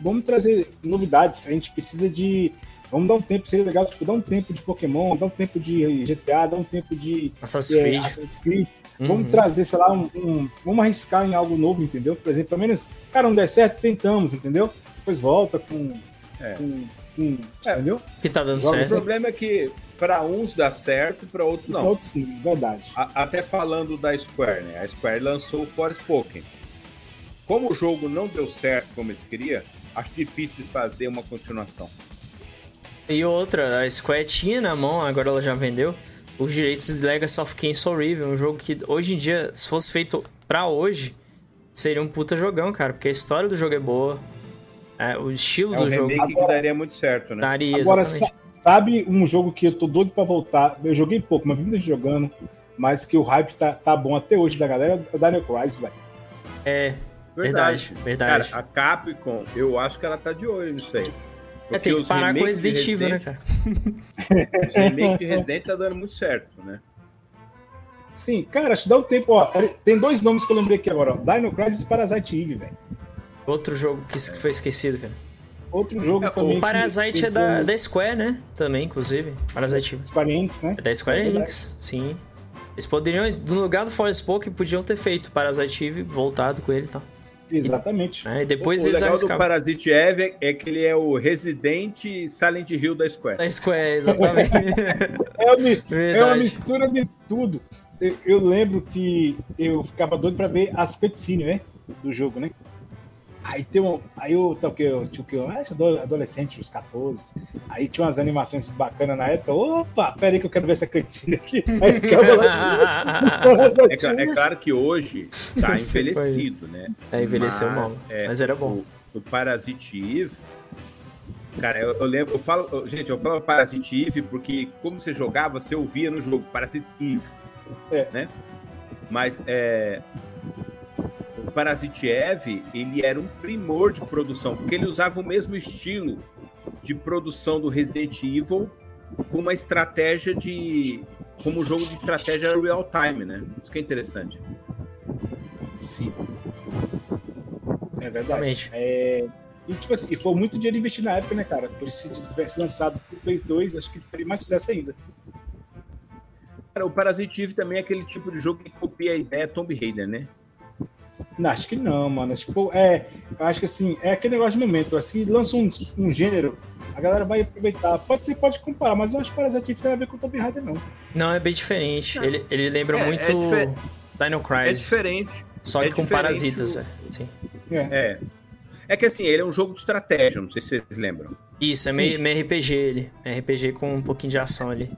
vamos trazer novidades. A gente precisa de. Vamos dar um tempo, seria legal, tipo, dar um tempo de Pokémon, dar um tempo de GTA, dar um tempo de Assassin's é, Creed. Assassin's Creed. Uhum. Vamos trazer, sei lá, um, um- Vamos arriscar em algo novo, entendeu? Por exemplo, pelo menos, cara, não der certo, tentamos, entendeu? Depois volta com. É. com, com- É. Entendeu? Que tá dando Jogos O certo. problema é que para uns dá certo, para outros Pra não. Outros, sim, verdade. A- até falando da Square, né? A Square lançou o Forspoken. Como o jogo não deu certo como eles queriam, acho difícil fazer uma continuação. E outra, a Square tinha na mão, agora ela já vendeu, os direitos de Legacy of Kain Soul Riven, um jogo que hoje em dia, se fosse feito pra hoje, seria um puta jogão, cara, porque a história do jogo é boa, é, o estilo É um do jogo remake que daria muito certo, né? daria, Agora, sa- sabe um jogo que eu tô doido pra voltar? Eu joguei pouco, mas vi muita gente jogando, mas que o hype tá, tá bom até hoje da galera, é o Daniel Crisis, velho. É, verdade, verdade. Cara, a Capcom, eu acho que ela tá de olho nisso aí. É, tem que parar com remakes de Resident Evil, né, cara? Os remakes de Resident tá dando muito certo, né? Sim, cara, acho que dá um tempo, ó. Tem dois nomes que eu lembrei aqui agora, ó. Dino Crisis e Parasite Eve, velho. Outro jogo que foi esquecido, cara. Outro jogo É, o também. O Parasite que- é da, da Square, né? Também, inclusive. Parasite Eve. Square Enix, né? É da Square É. Enix, sim. Eles poderiam, no lugar do Forspoken, podiam ter feito Parasite Eve, voltado com ele e tal. Exatamente. Né? E depois o eles legal do. Parasite Eve é que ele é o Resident Silent Hill da Square. Da Square, exatamente. <laughs> É uma, é uma mistura de tudo. Eu, eu lembro que eu ficava doido pra ver as cutscenes, né? Do jogo, né? Aí tem um. Aí eu, tá, que eu tinha o que? Eu acho adolescente, uns 14. Aí tinha umas animações bacanas na época. Opa, pera aí que eu quero ver essa cutscene aqui. <laughs> Aí lá. é, é claro que hoje tá <laughs> envelhecido, né? É, envelheceu mal. é, Mas era bom. O, o Parasite Eve. Cara, eu, eu lembro, eu falo, eu- gente, eu falo Parasite Eve porque como você jogava, você ouvia no jogo Parasite Eve. É. Né? Mas é, o Parasite Eve, ele era um primor de produção, porque ele usava o mesmo estilo de produção do Resident Evil com uma estratégia de. como jogo de estratégia real time, né? Isso que é interessante. Sim. É verdade. É, e, tipo assim, e foi muito dinheiro investido na época, né, cara? Porque se tivesse lançado pro Play 2, acho que teria mais sucesso ainda. Cara, o Parasite Eve também é aquele tipo de jogo que copia a ideia Tomb Raider, né? Não, acho que não, mano. Acho que, pô, é, eu acho que assim, é aquele negócio de momento. Assim, lança um, um gênero, a galera vai aproveitar. Pode ser, pode comparar, mas eu não acho que Parasite Eve tem a ver com o Tomb Raider, não. Não, é bem diferente. Ele, ele lembra É, muito é difer- Dino É Crisis. diferente. Só é que com parasitas, o- é. Sim. É. É. É que assim, ele é um jogo de estratégia, não sei se vocês lembram. Isso, é Sim. meio, meio RPG ele. É RPG com um pouquinho de ação ali.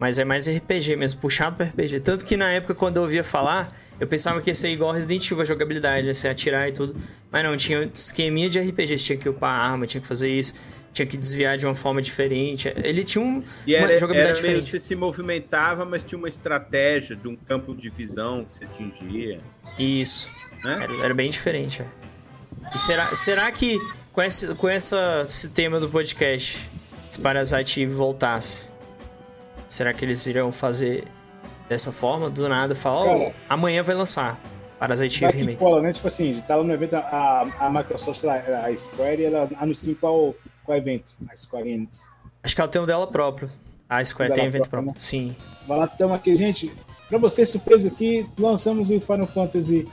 Mas é mais RPG mesmo, puxado pra RPG. Tanto que na época, quando eu ouvia falar, eu pensava que ia ser igual Resident Evil a jogabilidade, ia ser atirar e tudo. Mas não, tinha esqueminha de RPG, você tinha que upar a arma, tinha que fazer isso, tinha que desviar de uma forma diferente. Ele tinha um, E uma era, jogabilidade era meio, diferente. você se movimentava, mas tinha uma estratégia de um campo de visão que você atingia. Isso. Né? Era, era bem diferente, é. E será, será que com, esse, com essa, esse tema do podcast, se Parasite voltasse, será que eles iriam fazer dessa forma? Do nada, falar, ó, Cara. amanhã vai lançar Parasite Eve Remake. cola, né? Tipo assim, a gente tava no evento, a, a Microsoft, a, a Square, ela anuncia qual, qual evento, a Square Enix. Acho que ela tem um dela próprio. A Square tem evento própria, próprio. Sim. Vai lá, estamos aqui, gente. Pra você, surpresa aqui, lançamos o Final Fantasy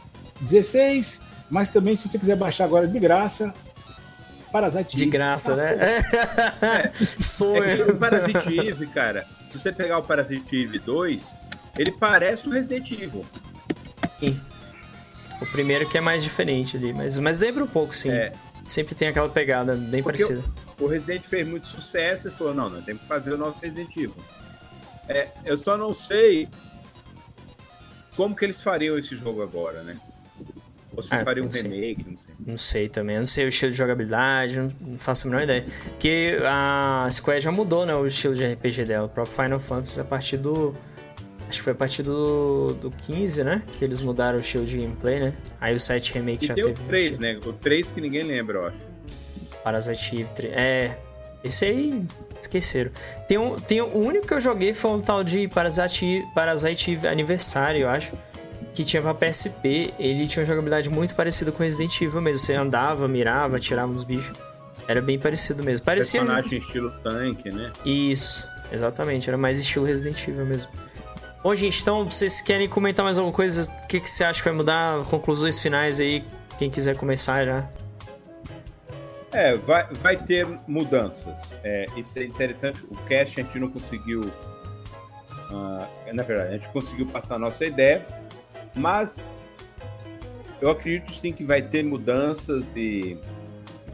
XVI, mas também, se você quiser baixar agora de graça, Parasite De Eve. graça, né? É <laughs> Sonho. que o Parasite Eve, cara, se você pegar o Parasite Eve 2, ele parece o Resident Evil. O primeiro que é mais diferente ali, mas, mas lembra um pouco, sim. É. Sempre tem aquela pegada bem Porque parecida. O Resident fez muito sucesso e falou, não, nós temos que fazer o nosso Resident Evil. É, eu só não sei como que eles fariam esse jogo agora, né? Ou se Ah, faria um sei. remake, não sei. Não sei também, eu não sei o estilo de jogabilidade, não, faço a menor ideia. Porque a Square já mudou, né, o estilo de RPG dela. O próprio Final Fantasy a partir do. Acho que foi a partir do, do 15, né? Que eles mudaram o estilo de gameplay, né? Aí o 7 Remake E já tem o teve. um 3, estilo- né? O 3 que ninguém lembra, eu acho. Parasite Eve 3. É. Esse aí. Esqueceram. Tem um, tem um, o único que eu joguei foi um tal de Parasite, Parasite Eve Aniversário, eu acho. Que tinha pra PSP. Ele tinha uma jogabilidade muito parecida com Resident Evil mesmo. Você andava, mirava, atirava nos bichos. Era bem parecido mesmo. Parecia. Personagem estilo tanque, né? Isso, exatamente. Era mais estilo Resident Evil mesmo. Bom, gente, então vocês querem comentar mais alguma coisa? O que, que você acha que vai mudar? Conclusões finais aí. Quem quiser começar já. É, vai, vai ter mudanças. É, isso é interessante. O cast a gente não conseguiu. ah, na verdade, a gente conseguiu passar a nossa ideia, mas eu acredito sim que vai ter mudanças e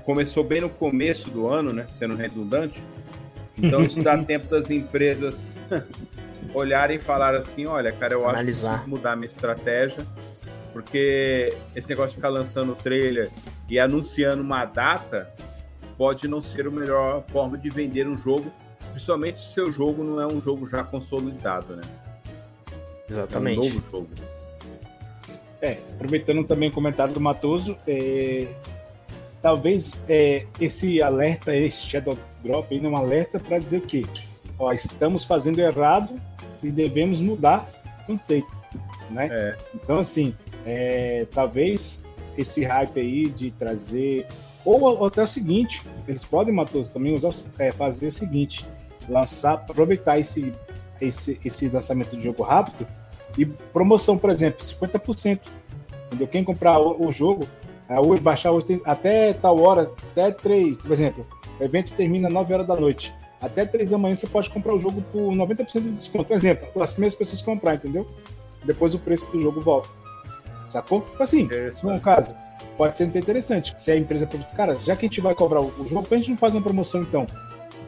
começou bem no começo do ano, né? Sendo redundante. Então isso dá <laughs> tempo das empresas <laughs> olharem e falar assim, olha, cara, eu acho Analisar. que preciso mudar minha estratégia, porque esse negócio de ficar lançando trailer e anunciando uma data pode não ser a melhor forma de vender um jogo, principalmente se seu jogo não é um jogo já consolidado, né? É um Exatamente. novo jogo. É, aproveitando também o comentário do Matoso, é, talvez é, esse alerta, esse Shadow Drop aí, é um alerta para dizer o quê? Ó, estamos fazendo errado e devemos mudar o conceito, né? É. Então, assim, é, talvez esse hype aí de trazer... Ou, ou até o seguinte, eles podem, Matoso, também usar, é, fazer o seguinte, lançar, aproveitar esse, esse, esse lançamento de jogo rápido e promoção, por exemplo, 50%. Entendeu? Quem comprar o, o jogo, é, hoje, baixar hoje, até tal hora, até 3, por exemplo, o evento termina 9 horas da noite. Até 3 da manhã você pode comprar o jogo por 90% de desconto. Por exemplo, as primeiras pessoas comprar, entendeu? Depois o preço do jogo volta. Sacou? Tipo assim, se for um caso, pode ser interessante. Se a empresa cara, já que a gente vai cobrar o jogo, a gente não faz uma promoção então?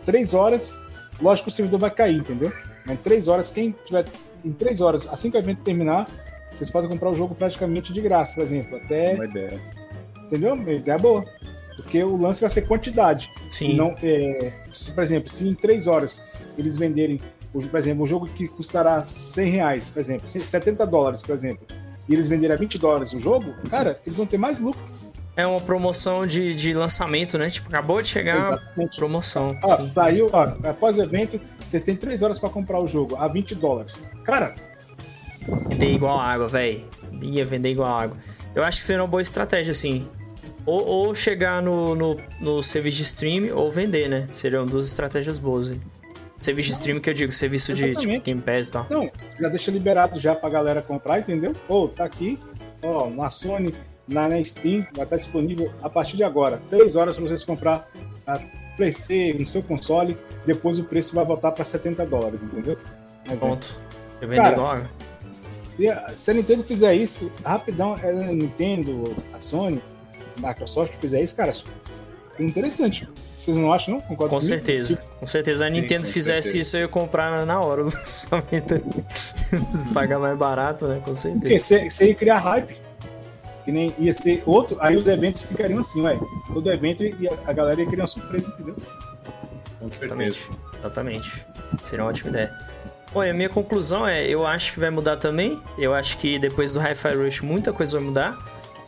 Três horas, lógico que o servidor vai cair, entendeu? Mas em três horas, quem tiver em três horas, assim que o evento terminar, vocês podem comprar o jogo praticamente de graça, por exemplo. Até. Uma ideia. Entendeu? Uma ideia boa. Porque o lance vai ser quantidade. Sim. Não, é, se, por exemplo, se em três horas eles venderem, por exemplo, um jogo que custará 100 reais, por exemplo, 70 dólares, por exemplo, e eles venderem a 20 dólares o jogo, cara, eles vão ter mais lucro. É uma promoção de, de lançamento, né? Tipo, acabou de chegar Exatamente. promoção. Ó, saiu, ó, após o evento, vocês têm três horas para comprar o jogo a 20 dólares. Cara. Vender igual água, velho. Ia vender igual água. Eu acho que seria uma boa estratégia, assim. Ou, ou chegar no, no, no, serviço de stream ou vender, né? Seriam duas estratégias boas, hein? Serviço de stream que eu digo, serviço Exatamente. de tipo, Game Pass e tal. Não, já deixa liberado já pra galera comprar, entendeu? Ou tá aqui, ó, na Sony, na, na Steam, vai estar disponível a partir de agora. Três horas para vocês comprar a PC no seu console, depois o preço vai voltar para 70 dólares, entendeu? Mas, Ponto. Eu vendo agora. Se a Nintendo fizer isso, rapidão, a Nintendo, a Sony, Microsoft fizer isso, cara, é interessante. Vocês não acham, não? Concordo com certeza. Com certeza. A Nintendo Sim, fizesse certeza. isso, eu ia comprar na hora do <laughs> lançamento. <laughs> Pagar mais barato, né? Com certeza. Porque você, você ia criar hype. Que nem ia ser outro. Aí os eventos ficariam assim, ué. Todo evento e a galera ia criar uma surpresa, entendeu? Com Exatamente. Exatamente. Seria uma ótima ideia. Oi, a minha conclusão é, eu acho que vai mudar também. Eu acho que depois do Hi-Fi Rush muita coisa vai mudar.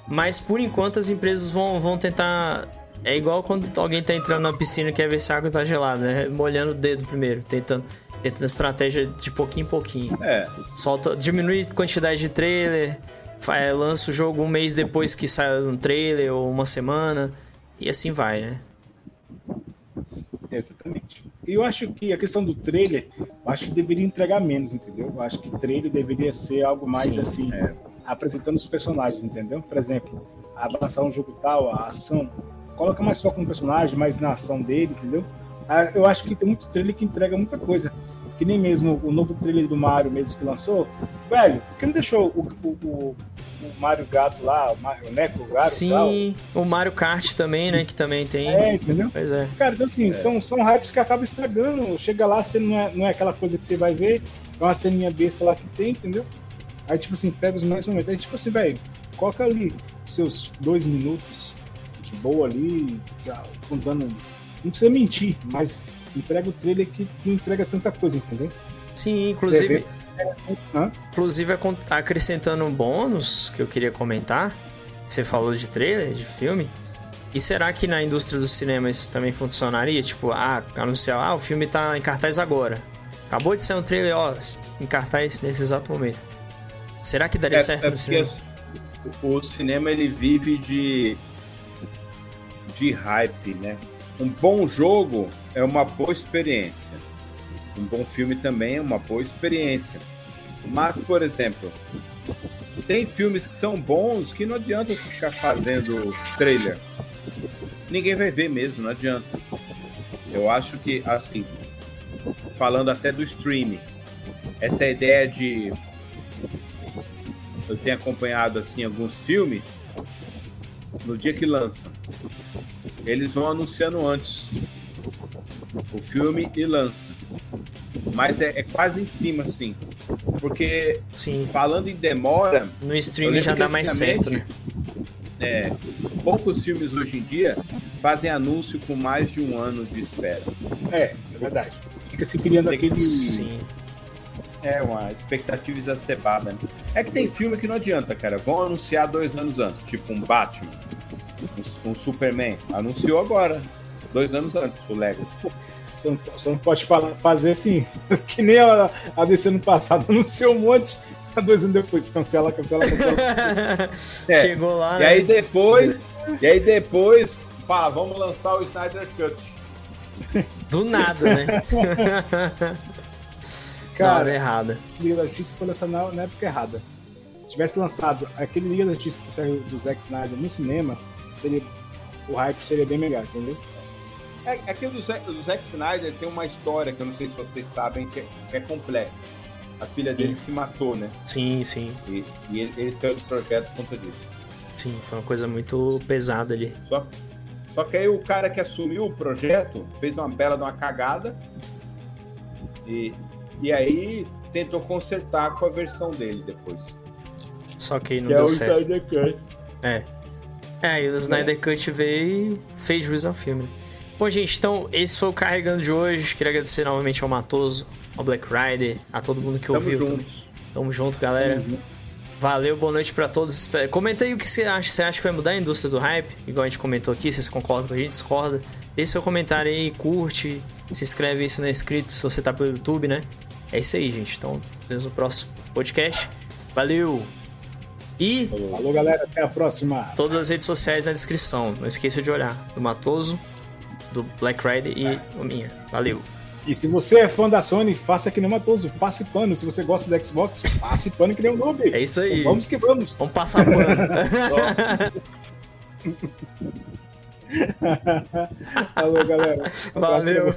Mas por enquanto as empresas vão, vão tentar. É igual quando alguém tá entrando na piscina e quer ver se a água tá gelada, né? Molhando o dedo primeiro, tentando, tentando estratégia de pouquinho em pouquinho. É. Solta, diminui a quantidade de trailer, é, lança o jogo um mês depois que sai um trailer, ou uma semana, e assim vai, né? Exatamente. Eu acho que a questão do trailer, eu acho que deveria entregar menos, entendeu? Eu acho que trailer deveria ser algo mais Sim. assim. É apresentando os personagens, entendeu? Por exemplo, avançar um jogo tal, a ação, coloca mais foco no personagem, mais na ação dele, entendeu? Ah, eu acho que tem muito trailer que entrega muita coisa. Que nem mesmo o novo trailer do Mario mesmo que lançou. Velho, por que não deixou o, o, o, o Mario Gato lá, o, Mario, o Neco Gato? Sim, o Mario Kart também, né? Que também tem. É, entendeu? Pois é. Cara, então assim, é. são, são hypes que acabam estragando. Chega lá, você não é, não é aquela coisa que você vai ver, é uma ceninha besta lá que tem, entendeu? Aí, tipo assim, pega os melhores momentos. Aí, tipo assim, velho, coloca ali seus dois minutos de boa ali, contando. Não precisa mentir, mas entrega o trailer que não entrega tanta coisa, entendeu? Sim, inclusive. Inclusive, acrescentando um bônus que eu queria comentar. Você falou de trailer, de filme. E será que na indústria do cinema isso também funcionaria? Tipo, ah, anunciar, ah, o filme tá em cartaz agora. Acabou de sair um trailer, ó, em cartaz nesse exato momento. Será que daria é, certo é no cinema? O cinema ele vive de de hype, né? Um bom jogo é uma boa experiência. Um bom filme também é uma boa experiência. Mas, por exemplo, tem filmes que são bons que não adianta você ficar fazendo trailer. Ninguém vai ver mesmo, não adianta. Eu acho que, assim, falando até do streaming, essa ideia de eu tenho acompanhado assim alguns filmes no dia que lançam. Eles vão anunciando antes o filme e lançam. Mas é, é quase em cima, assim. Porque Sim. falando em demora. No streaming já dá mais certo, né? É, poucos filmes hoje em dia fazem anúncio com mais de um ano de espera. É, isso é verdade. Fica se criando aquele. Sim é, uma expectativa exacerbada. Né? É que tem filme que não adianta, cara. Vão anunciar dois anos antes, tipo um Batman, um, um Superman. Anunciou agora, dois anos antes, o Legacy. Você não, você não pode falar, fazer assim, <laughs> que nem a, a DC no passado <laughs> anunciou um monte, dois anos depois, cancela, cancela, cancela. <laughs> é, Chegou lá, E né? aí depois, e aí depois, fala, vamos lançar o Snyder Cut. Do nada, né? Cara, errada. Liga da Justiça foi lançado na, na, época errada. Se tivesse lançado aquele Liga da Justiça do Zack Snyder no cinema, seria, o hype seria bem melhor, entendeu? É, aquele do Zack, do Zack Snyder tem uma história que eu não sei se vocês sabem que é, que é complexa. A filha dele sim. se matou, né? Sim, sim. E, e ele, ele saiu do projeto por conta disso. Sim, foi uma coisa muito pesada ali. Só, só que aí o cara que assumiu o projeto fez uma bela de uma cagada e, e aí tentou consertar com a versão dele depois. Só que não Que é deu o certo. Snyder Cut. É. É, e o Snyder Cut veio e fez juiz ao filme. Bom, gente, então esse foi o Carregando de hoje. Queria agradecer novamente ao Matoso, ao Black Rider, a todo mundo que Tamo ouviu. também. juntos. Tamo junto, galera. Tamo junto. Valeu, boa noite pra todos. Comenta aí o que você acha. Você acha que vai mudar a indústria do hype? Igual a gente comentou aqui, vocês concordam com a gente, discorda? Deixe seu comentário aí, curte, se inscreve aí se não é inscrito, se você tá pelo YouTube, né? É isso aí, gente. Então, nos vemos no próximo podcast. Valeu! E Falou, galera. Até a próxima. todas as redes sociais na descrição. Não esqueça de olhar. Do Matoso, do Black Rider e o minha. Valeu! E se você é fã da Sony, faça que nem o Matoso. Passe pano. Se você gosta do Xbox, passe pano que nem o noob. É isso aí. Vamos que vamos. Vamos passar pano. <laughs> <laughs> <laughs> Falou, galera. Um Valeu.